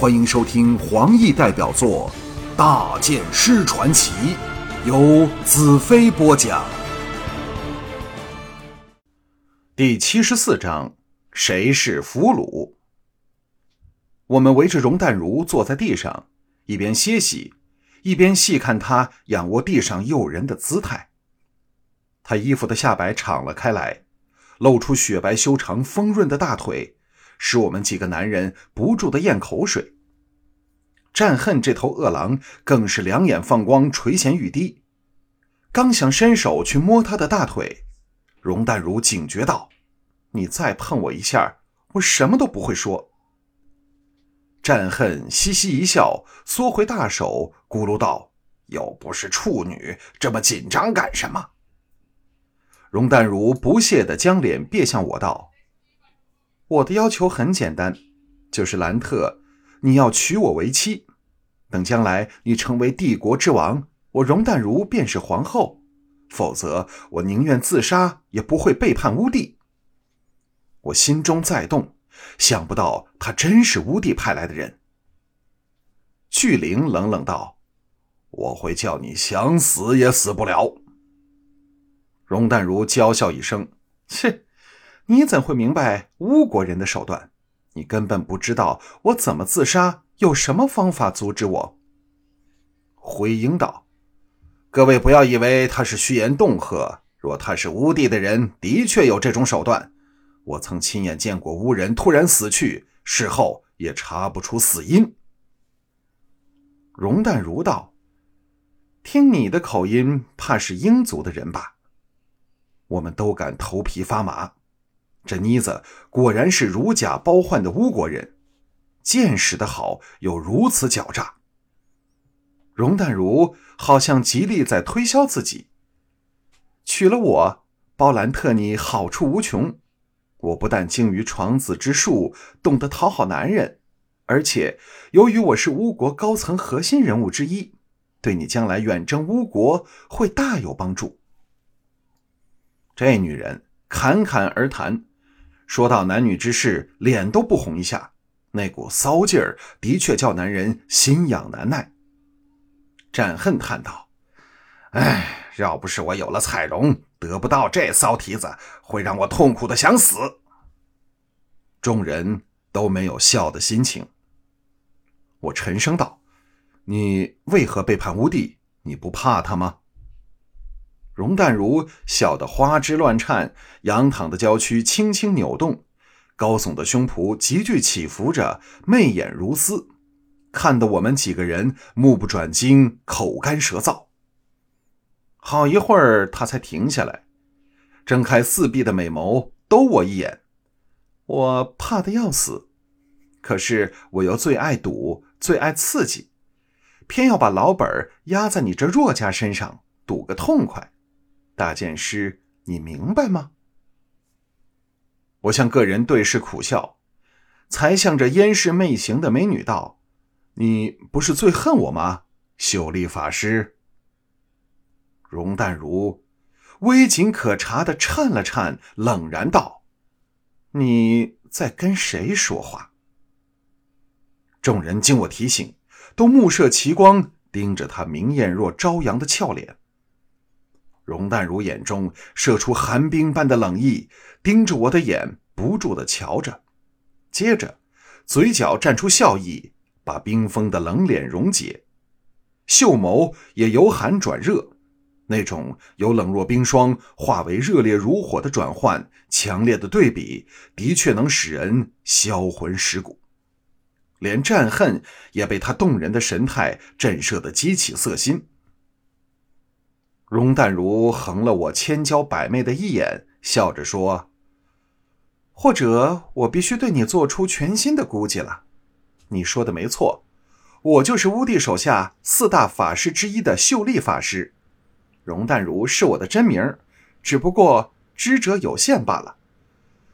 欢迎收听黄奕代表作《大剑师传奇》，由子飞播讲。第七十四章：谁是俘虏？我们围着容淡如坐在地上，一边歇息，一边细看她仰卧地上诱人的姿态。他衣服的下摆敞了开来，露出雪白修长、丰润的大腿。使我们几个男人不住的咽口水。战恨这头恶狼更是两眼放光，垂涎欲滴。刚想伸手去摸他的大腿，容淡如警觉道：“你再碰我一下，我什么都不会说。”战恨嘻嘻一笑，缩回大手，咕噜道：“又不是处女，这么紧张干什么？”容淡如不屑地将脸别向我道。我的要求很简单，就是兰特，你要娶我为妻。等将来你成为帝国之王，我容淡如便是皇后。否则，我宁愿自杀，也不会背叛乌帝。我心中在动，想不到他真是乌帝派来的人。巨灵冷冷道：“我会叫你想死也死不了。”容淡如娇笑一声：“切。”你怎会明白巫国人的手段？你根本不知道我怎么自杀，有什么方法阻止我？回应道：“各位不要以为他是虚言恫吓。若他是巫帝的人，的确有这种手段。我曾亲眼见过巫人突然死去，事后也查不出死因。”容淡如道：“听你的口音，怕是英族的人吧？”我们都感头皮发麻。这妮子果然是如假包换的巫国人，见识的好，又如此狡诈。容淡如好像极力在推销自己，娶了我，包兰特你好处无穷。我不但精于床子之术，懂得讨好男人，而且由于我是巫国高层核心人物之一，对你将来远征巫国会大有帮助。这女人侃侃而谈。说到男女之事，脸都不红一下，那股骚劲儿的确叫男人心痒难耐。战恨叹道：“哎，要不是我有了彩荣，得不到这骚蹄子，会让我痛苦的想死。”众人都没有笑的心情。我沉声道：“你为何背叛乌帝？你不怕他吗？”容淡如笑得花枝乱颤，仰躺的娇躯轻轻扭动，高耸的胸脯急剧起伏着，媚眼如丝，看得我们几个人目不转睛，口干舌燥。好一会儿，他才停下来，睁开四闭的美眸，兜我一眼。我怕的要死，可是我又最爱赌，最爱刺激，偏要把老本压在你这弱家身上，赌个痛快。大剑师，你明白吗？我向个人对视苦笑，才向着烟视媚行的美女道：“你不是最恨我吗？”秀丽法师。容淡如微景可察的颤了颤，冷然道：“你在跟谁说话？”众人经我提醒，都目射奇光，盯着他明艳若朝阳的俏脸。容淡如眼中射出寒冰般的冷意，盯着我的眼，不住的瞧着，接着，嘴角绽出笑意，把冰封的冷脸溶解，秀眸也由寒转热，那种由冷若冰霜化为热烈如火的转换，强烈的对比，的确能使人销魂蚀骨，连战恨也被他动人的神态震慑得激起色心。容淡如横了我千娇百媚的一眼，笑着说：“或者我必须对你做出全新的估计了。你说的没错，我就是乌帝手下四大法师之一的秀丽法师。容淡如是我的真名，只不过知者有限罢了。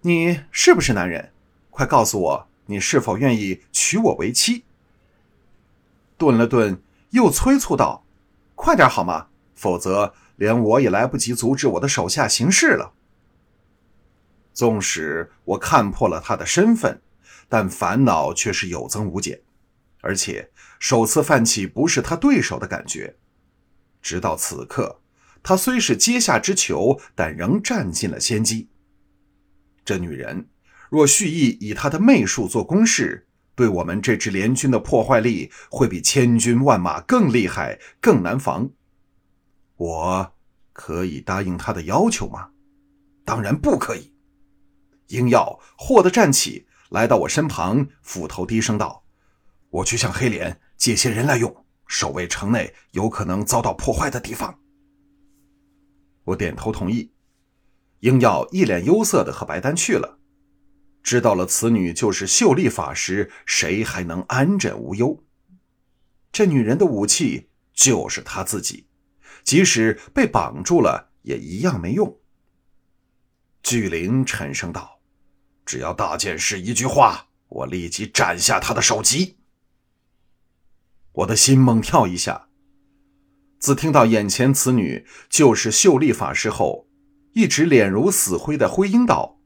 你是不是男人？快告诉我，你是否愿意娶我为妻？”顿了顿，又催促道：“快点好吗？”否则，连我也来不及阻止我的手下行事了。纵使我看破了他的身份，但烦恼却是有增无减。而且首次泛起不是他对手的感觉。直到此刻，他虽是阶下之囚，但仍占尽了先机。这女人若蓄意以她的媚术做攻势，对我们这支联军的破坏力会比千军万马更厉害、更难防。我可以答应他的要求吗？当然不可以。英耀霍地站起来到我身旁，斧头低声道：“我去向黑脸借些人来用，守卫城内有可能遭到破坏的地方。”我点头同意。英耀一脸忧色的和白丹去了。知道了此女就是秀丽法师，谁还能安枕无忧？这女人的武器就是她自己，即使被绑住了，也一样没用。巨灵沉声道：“只要大剑士一句话，我立即斩下他的首级。”我的心猛跳一下。自听到眼前此女就是秀丽法师后，一直脸如死灰的灰鹰道。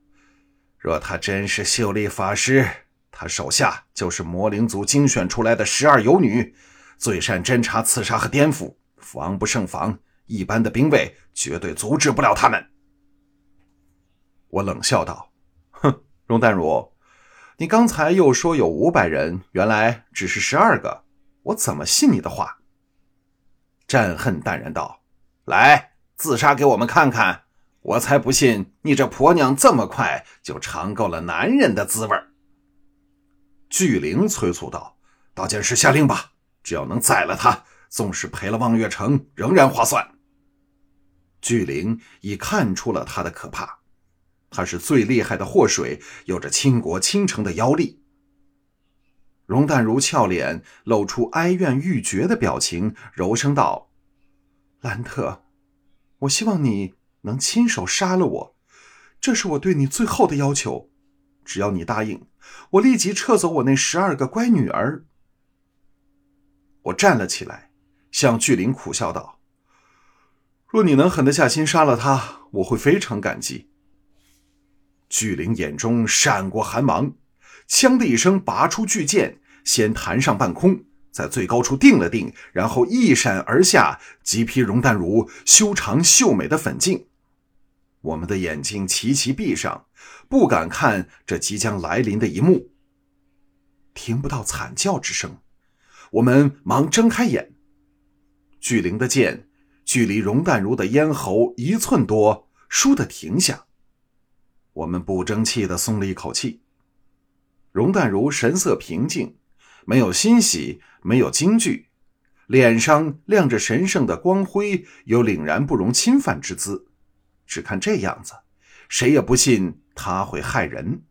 若她真是秀丽法师，她手下就是魔灵族精选出来的十二游女，最善侦查、刺杀和颠覆，防不胜防。一般的兵卫绝对阻止不了他们。我冷笑道：“哼，容淡如，你刚才又说有五百人，原来只是十二个，我怎么信你的话？”战恨淡然道：“来，自杀给我们看看。”我才不信你这婆娘这么快就尝够了男人的滋味巨灵催促道：“大剑师下令吧，只要能宰了他，纵使赔了望月城，仍然划算。”巨灵已看出了他的可怕，他是最厉害的祸水，有着倾国倾城的妖力。容淡如俏脸露出哀怨欲绝的表情，柔声道：“兰特，我希望你。”能亲手杀了我，这是我对你最后的要求。只要你答应，我立即撤走我那十二个乖女儿。我站了起来，向巨灵苦笑道：“若你能狠得下心杀了他，我会非常感激。”巨灵眼中闪过寒芒，锵的一声拔出巨剑，先弹上半空，在最高处定了定，然后一闪而下，击劈容淡如修长秀美的粉颈。我们的眼睛齐齐闭上，不敢看这即将来临的一幕。听不到惨叫之声，我们忙睁开眼。巨灵的剑距离容淡如的咽喉一寸多，倏地停下。我们不争气的松了一口气。容淡如神色平静，没有欣喜，没有惊惧，脸上亮着神圣的光辉，有凛然不容侵犯之姿。只看这样子，谁也不信他会害人。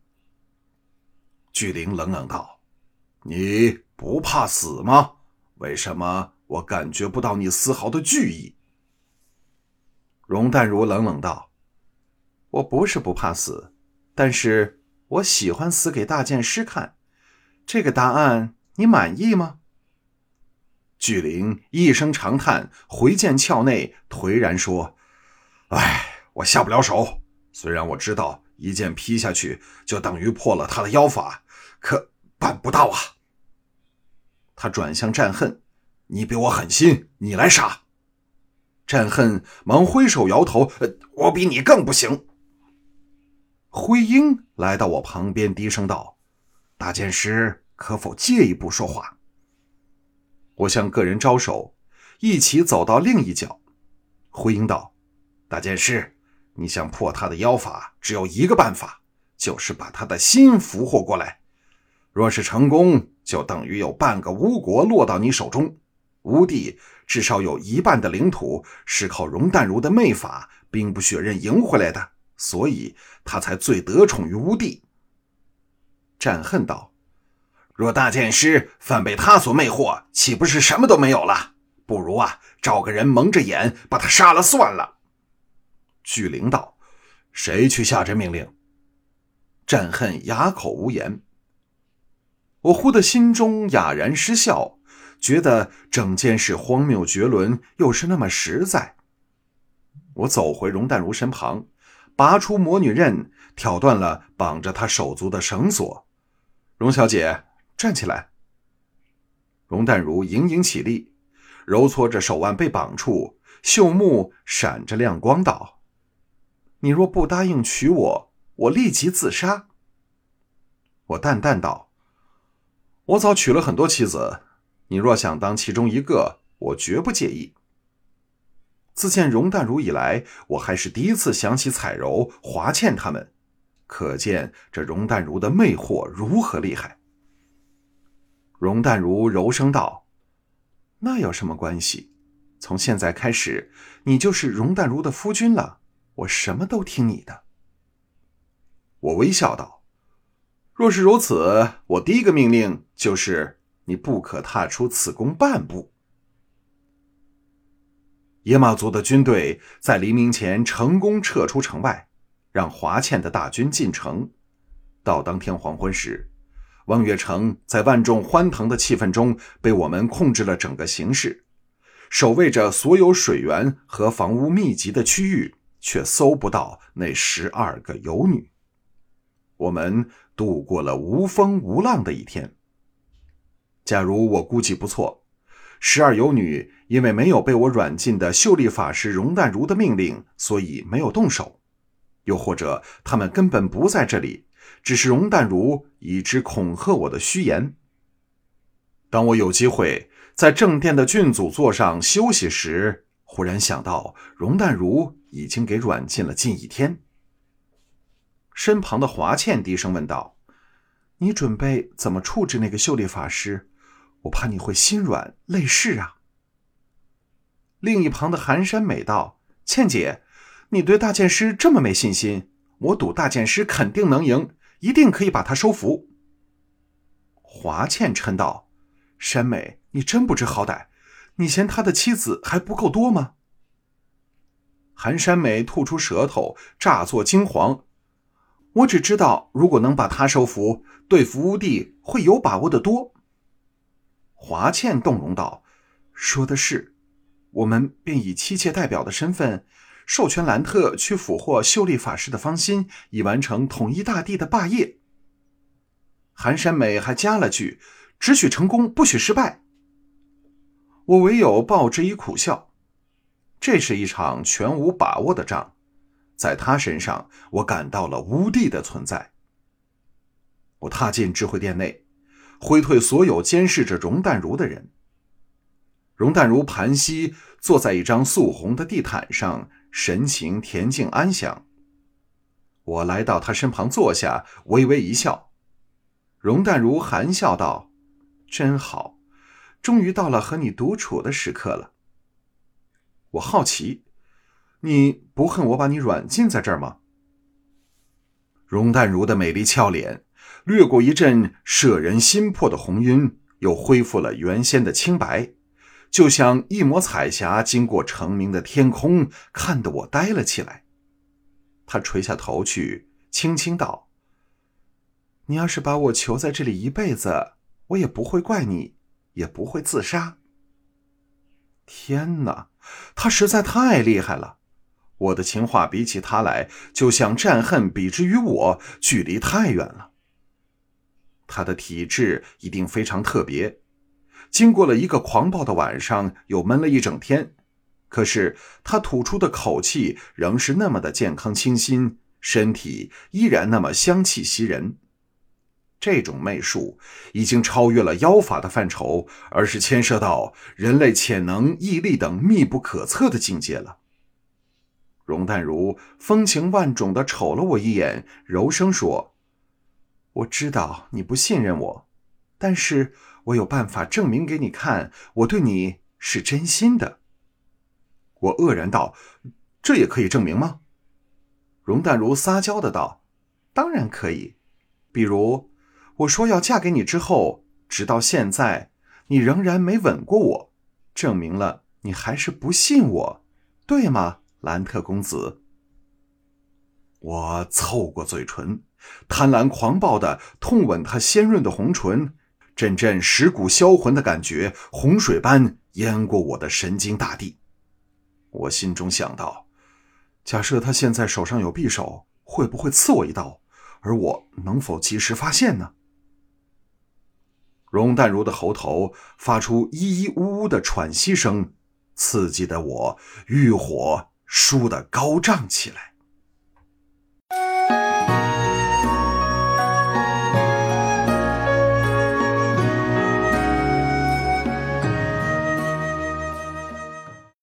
巨灵冷冷道：“你不怕死吗？为什么我感觉不到你丝毫的惧意？”容淡如冷冷道：“我不是不怕死，但是我喜欢死给大剑师看。这个答案你满意吗？”巨灵一声长叹，回剑鞘内，颓然说：“唉。”我下不了手，虽然我知道一剑劈下去就等于破了他的妖法，可办不到啊。他转向战恨：“你比我狠心，你来杀。”战恨忙挥手摇头：“我比你更不行。”灰鹰来到我旁边，低声道：“大剑师，可否借一步说话？”我向个人招手，一起走到另一角。灰鹰道：“大剑师。”你想破他的妖法，只有一个办法，就是把他的心俘获过来。若是成功，就等于有半个巫国落到你手中。吴帝至少有一半的领土是靠容淡如的媚法、兵不血刃赢回来的，所以他才最得宠于吴帝。战恨道：“若大剑师反被他所魅惑，岂不是什么都没有了？不如啊，找个人蒙着眼把他杀了算了。”巨灵道：“谁去下这命令？”战恨哑口无言。我忽的心中哑然失笑，觉得整件事荒谬绝伦，又是那么实在。我走回容淡如身旁，拔出魔女刃，挑断了绑着她手足的绳索。容小姐，站起来。容淡如盈盈起立，揉搓着手腕被绑处，秀目闪着亮光，道：“你若不答应娶我，我立即自杀。”我淡淡道：“我早娶了很多妻子，你若想当其中一个，我绝不介意。”自见容淡如以来，我还是第一次想起彩柔、华倩他们，可见这容淡如的魅惑如何厉害。容淡如柔声道：“那有什么关系？从现在开始，你就是容淡如的夫君了，我什么都听你的。”我微笑道。若是如此，我第一个命令就是你不可踏出此宫半步。野马族的军队在黎明前成功撤出城外，让华倩的大军进城。到当天黄昏时，望月城在万众欢腾的气氛中被我们控制了整个形势，守卫着所有水源和房屋密集的区域，却搜不到那十二个游女。我们。度过了无风无浪的一天。假如我估计不错，十二游女因为没有被我软禁的秀丽法师容淡如的命令，所以没有动手；又或者他们根本不在这里，只是容淡如以之恐吓我的虚言。当我有机会在正殿的郡主座上休息时，忽然想到容淡如已经给软禁了近一天。身旁的华倩低声问道：“你准备怎么处置那个秀丽法师？我怕你会心软泪湿啊。”另一旁的寒山美道：“倩姐，你对大剑师这么没信心？我赌大剑师肯定能赢，一定可以把他收服。”华倩嗔道：“山美，你真不知好歹！你嫌他的妻子还不够多吗？”寒山美吐出舌头，乍作惊惶。我只知道，如果能把他收服，对付乌帝会有把握的多。华倩动容道：“说的是，我们便以妻妾代表的身份，授权兰特去俘获秀丽法师的芳心，以完成统一大地的霸业。”寒山美还加了句：“只许成功，不许失败。”我唯有报之以苦笑。这是一场全无把握的仗。在他身上，我感到了无地的存在。我踏进智慧殿内，挥退所有监视着容淡如的人。容淡如盘膝坐在一张素红的地毯上，神情恬静安详。我来到他身旁坐下，微微一笑。容淡如含笑道：“真好，终于到了和你独处的时刻了。”我好奇。你不恨我把你软禁在这儿吗？容淡如的美丽俏脸掠过一阵摄人心魄的红晕，又恢复了原先的清白，就像一抹彩霞经过澄明的天空，看得我呆了起来。他垂下头去，轻轻道：“你要是把我囚在这里一辈子，我也不会怪你，也不会自杀。”天哪，他实在太厉害了！我的情话比起他来，就像战恨比之于我，距离太远了。他的体质一定非常特别，经过了一个狂暴的晚上，又闷了一整天，可是他吐出的口气仍是那么的健康清新，身体依然那么香气袭人。这种媚术已经超越了妖法的范畴，而是牵涉到人类潜能、毅力等密不可测的境界了。容淡如风情万种的瞅了我一眼，柔声说：“我知道你不信任我，但是我有办法证明给你看，我对你是真心的。”我愕然道：“这也可以证明吗？”容淡如撒娇的道：“当然可以，比如我说要嫁给你之后，直到现在你仍然没吻过我，证明了你还是不信我，对吗？”兰特公子，我凑过嘴唇，贪婪狂暴的痛吻他鲜润的红唇，阵阵蚀骨销魂的感觉，洪水般淹过我的神经大地。我心中想到：假设他现在手上有匕首，会不会刺我一刀？而我能否及时发现呢？容淡如的喉头发出咿咿呜呜的喘息声，刺激的我欲火倏地高涨起来。